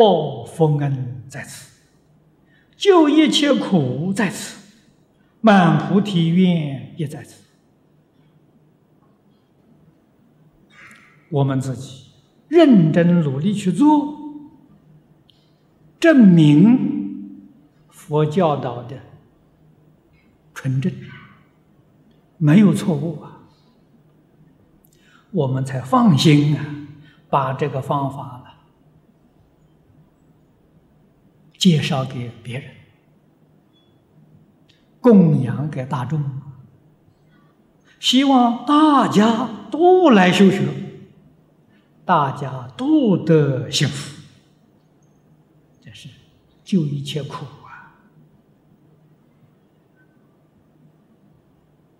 报佛恩在此，救一切苦在此，满菩提愿也在此。我们自己认真努力去做，证明佛教导的纯正，没有错误啊，我们才放心啊，把这个方法呢介绍给别人，供养给大众，希望大家都来修学。大家都得幸福，这是救一切苦啊！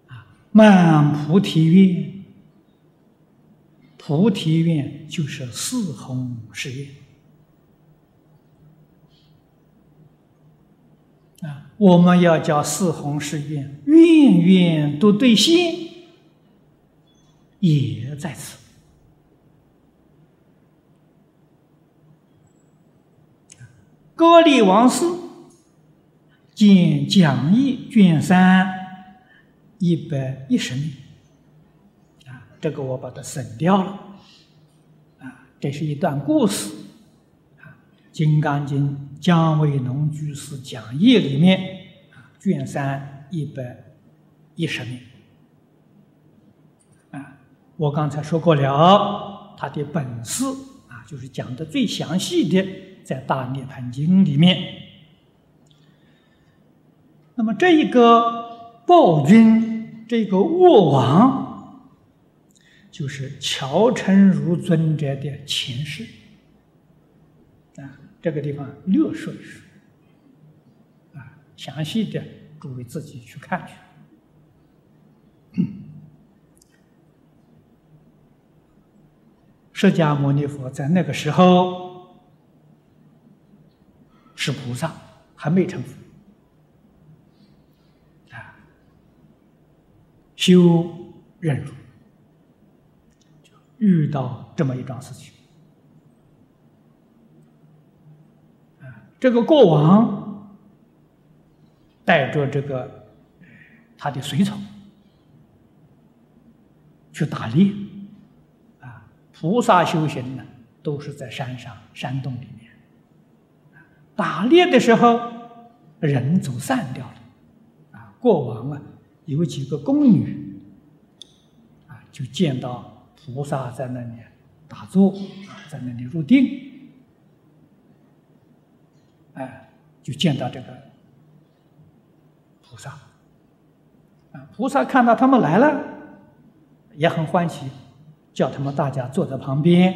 啊，满菩提愿，菩提愿就是四弘誓愿啊！我们要叫四弘誓愿，愿愿都兑现，也在此。高丽王师见讲义卷三一百一十啊，这个我把它省掉了啊，这是一段故事，《金刚经》姜维农居士讲义里面啊，卷三一百一十面啊，我刚才说过了，他的本事啊，就是讲的最详细的。在《大涅盘经》里面，那么这一个暴君，这个卧王，就是乔成如尊者的前世啊。这个地方略说一说啊，详细的诸位自己去看去。释迦牟尼佛在那个时候。是菩萨，还没成佛啊！修忍辱，就遇到这么一桩事情啊！这个国王带着这个他的随从去打猎啊！菩萨修行呢，都是在山上、山洞里面。打猎的时候，人走散掉了，啊，国王啊，有几个宫女，啊，就见到菩萨在那里打坐啊，在那里入定，哎，就见到这个菩萨，啊，菩萨看到他们来了，也很欢喜，叫他们大家坐在旁边，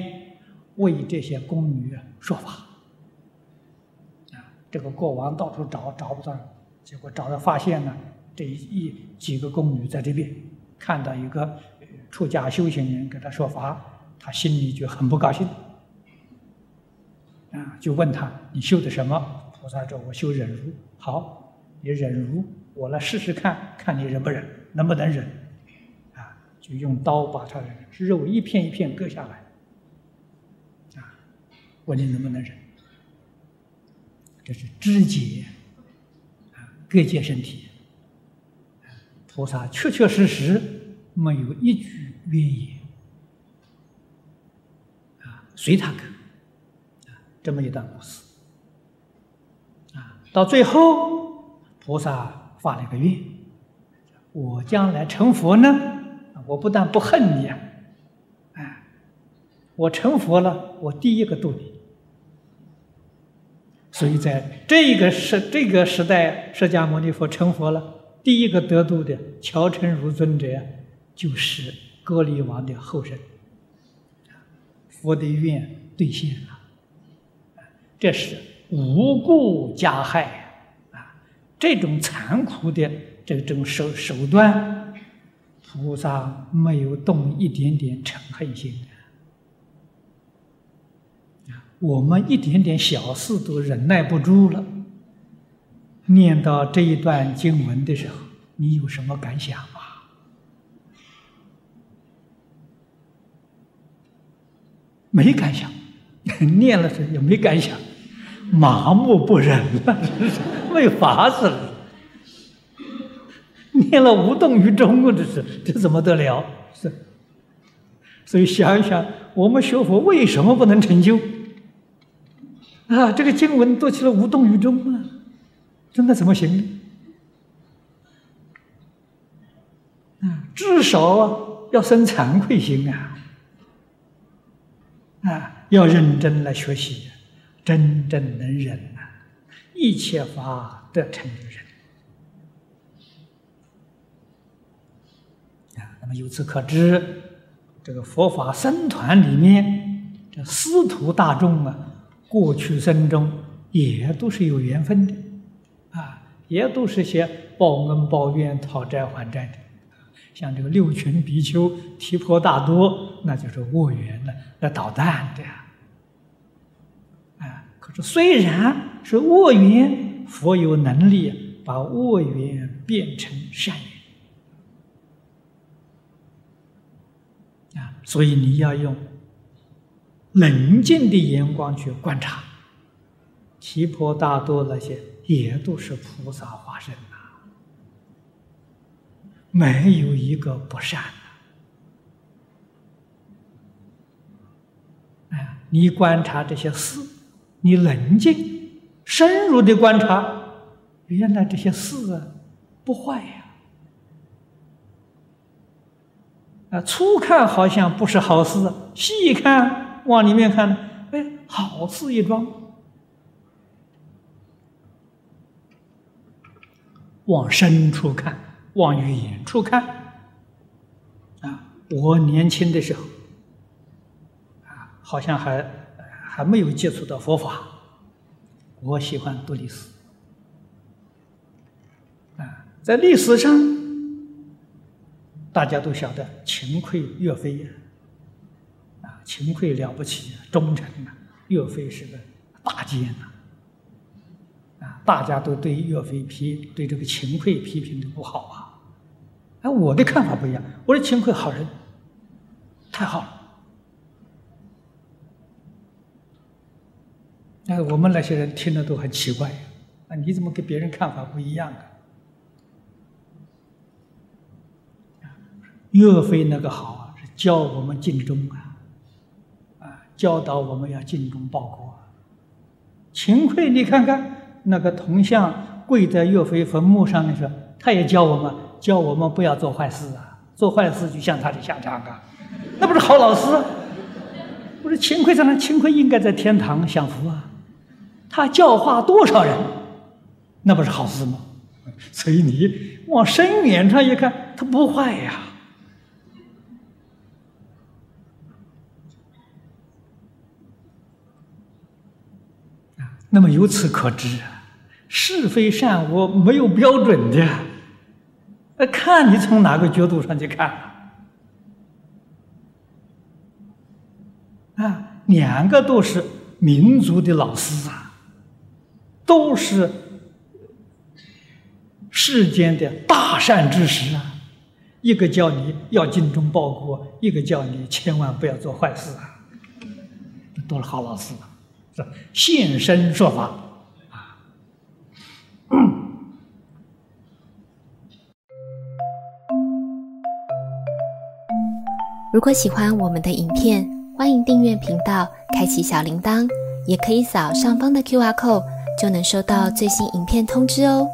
为这些宫女说法。啊这个国王到处找找不到，结果找到发现呢，这一几个宫女在这边看到一个出家修行人给他说法，他心里就很不高兴，就问他你修的什么？菩萨说：“我修忍辱。”好，你忍辱，我来试试看看你忍不忍，能不能忍？啊，就用刀把他的肉一片一片割下来，啊，问你能不能忍？这是肢解啊，各界身体，菩萨确确实实没有一句怨言啊，随他割，这么一段故事啊，到最后菩萨发了一个愿：我将来成佛呢，我不但不恨你啊，哎，我成佛了，我第一个度你。所以在这个时这个时代，释迦牟尼佛成佛了，第一个得度的乔成如尊者，就是歌利王的后生。佛的愿兑现了，这是无故加害啊！这种残酷的这种手手段，菩萨没有动一点点嗔恨心。我们一点点小事都忍耐不住了。念到这一段经文的时候，你有什么感想吗？没感想，念了是也没感想，麻木不仁了，没法子了。念了无动于衷啊，这是这怎么得了？是。所以想一想，我们学佛为什么不能成就？啊，这个经文读起来无动于衷啊，真的怎么行呢？啊，至少啊要生惭愧心啊！啊，要认真来学习，真正能忍呐，一切法得成忍。啊，那么由此可知，这个佛法僧团里面，这师徒大众啊。过去生中也都是有缘分的，啊，也都是些报恩报怨、讨债还债的。像这个六群比丘、提婆达多，那就是恶缘的，那捣蛋的呀。可是虽然是恶缘，佛有能力把恶缘变成善缘。啊，所以你要用。冷静的眼光去观察，提婆达多那些也都是菩萨化身呐，没有一个不善的。哎，你观察这些事，你冷静、深入的观察，原来这些事啊不坏呀。啊，初看好像不是好事，细看。往里面看，哎，好事一桩；往深处看，往远处看，啊，我年轻的时候，啊，好像还还没有接触到佛法，我喜欢读历史，啊，在历史上，大家都晓得秦桧、岳飞呀。秦桧了不起，忠臣啊！岳飞是个大奸呐，啊，大家都对岳飞批，对这个秦桧批评的不好啊。哎，我的看法不一样，我说秦桧好人，太好了。那我们那些人听了都很奇怪，啊，你怎么跟别人看法不一样啊？岳飞那个好啊，是教我们尽忠啊。啊教导我们要尽忠报国。秦桧，你看看那个铜像跪在岳飞坟墓上的时候，他也教我们，教我们不要做坏事啊！做坏事就像他的下场啊！那不是好老师？我说秦桧在那，秦桧应该在天堂享福啊！他教化多少人，那不是好事吗？所以你往深远上一看，他不坏呀。那么由此可知，是非善恶没有标准的，那看你从哪个角度上去看啊？两个都是民族的老师啊，都是世间的大善之识啊。一个叫你要精忠报国，一个叫你千万不要做坏事啊，多了好老师。是现身说法啊！如果喜欢我们的影片，欢迎订阅频道，开启小铃铛，也可以扫上方的 Q R code，就能收到最新影片通知哦。